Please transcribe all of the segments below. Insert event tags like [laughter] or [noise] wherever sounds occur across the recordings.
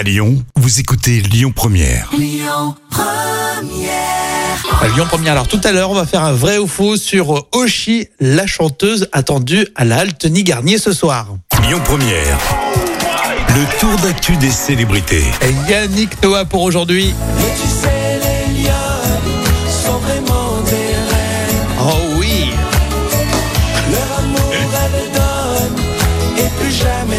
À Lyon, vous écoutez Lyon Première. À Lyon Première. Alors tout à l'heure, on va faire un vrai ou faux sur Oshi, la chanteuse attendue à la Alteny Garnier ce soir. Lyon Première. Le tour d'actu des célébrités. Et Yannick Noah pour aujourd'hui. Mais tu sais, les lions sont vraiment des reines. Oh oui. Leur amour, et plus jamais.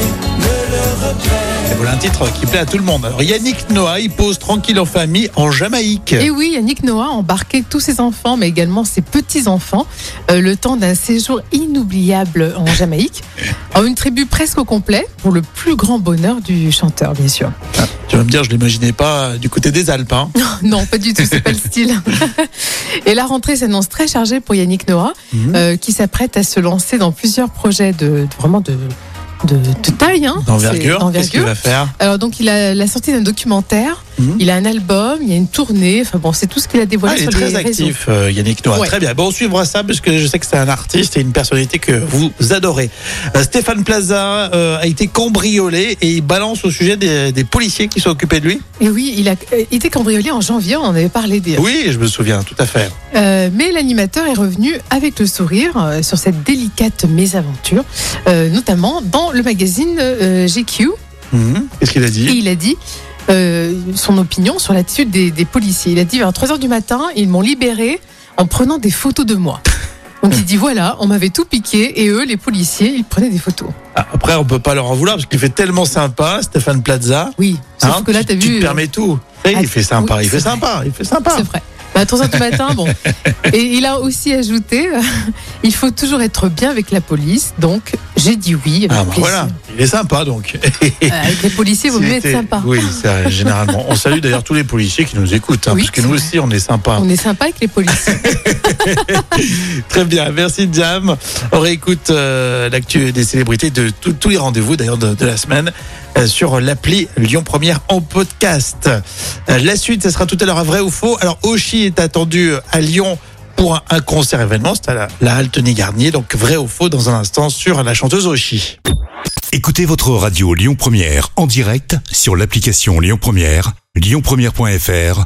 Et voilà un titre qui plaît à tout le monde. Alors Yannick Noah, il pose tranquille en famille en Jamaïque. Et oui, Yannick Noah a embarqué tous ses enfants, mais également ses petits-enfants, euh, le temps d'un séjour inoubliable en Jamaïque. [laughs] En une tribu presque au complet, pour le plus grand bonheur du chanteur, bien sûr. Tu vas me dire, je l'imaginais pas du côté des Alpes. hein. [laughs] Non, pas du tout, c'est pas le [laughs] style. Et la rentrée s'annonce très chargée pour Yannick Noah, Mhm. euh, qui s'apprête à se lancer dans plusieurs projets de, de- vraiment de, de, de taille. Hein. D'envergure. Qu'est-ce qu'il va faire? Alors donc il a la sortie d'un documentaire, Il a un album, il y a une tournée, enfin bon, c'est tout ce qu'il a Ah, dévoilé il est très actif, euh, Yannick Noah. Ouais. Très bien. Bon, on suivra ça parce que je sais que c'est un artiste et une personnalité que vous adorez. Euh, Stéphane Plaza euh, a été cambriolé et il balance au sujet des, des policiers qui sont occupés de lui. Et oui, il a euh, été cambriolé en janvier, on en avait parlé des. Oui, je me souviens, tout à fait. Mais l'animateur est revenu avec le sourire sur cette délicate mésaventure, notamment dans le magazine GQ. Mhm. Qu'est-ce qu'il a Et dit il a dit euh, son opinion sur l'attitude des, des policiers. Il a dit vers 3 heures du matin, ils m'ont libéré en prenant des photos de moi. Donc il dit voilà, on m'avait tout piqué et eux, les policiers, ils prenaient des photos. Ah, Après, on peut pas leur en vouloir parce qu'il fait tellement sympa, Stéphane Plaza. Oui, sauf Hein, que là, tu- t'as Tu vu. te permets tout. Et Ah, il fait sympa, oui, il fait c'est vrai. sympa, il fait sympa. C'est vrai. Bah, à 3 heures du matin, bon. [laughs] Et il a aussi ajouté euh, il faut toujours être bien avec la police. Donc, j'ai dit oui. Ah, bah, voilà, il est sympa donc. Euh, avec les policiers, il vaut mieux être sympa. Oui, c'est généralement. On salue d'ailleurs tous les policiers qui nous écoutent, hein, Oui, parce que nous vrai. aussi, on est sympa. On est sympa avec les policiers. [laughs] [laughs] Très bien, merci Jam. On réécoute euh, l'actu des célébrités de tous les rendez-vous d'ailleurs de, la semaine euh, sur l'appli Lyon Première en podcast. Euh, la suite, ce sera tout à l'heure à vrai ou faux. Alors Oshi est attendu à Lyon pour un, concert événement, c'est à la, la Alteny Garnier, donc vrai ou faux dans un instant sur la chanteuse Oshi. Écoutez votre radio Lyon Première en direct sur l'application Lyon Première, lyonpremière.fr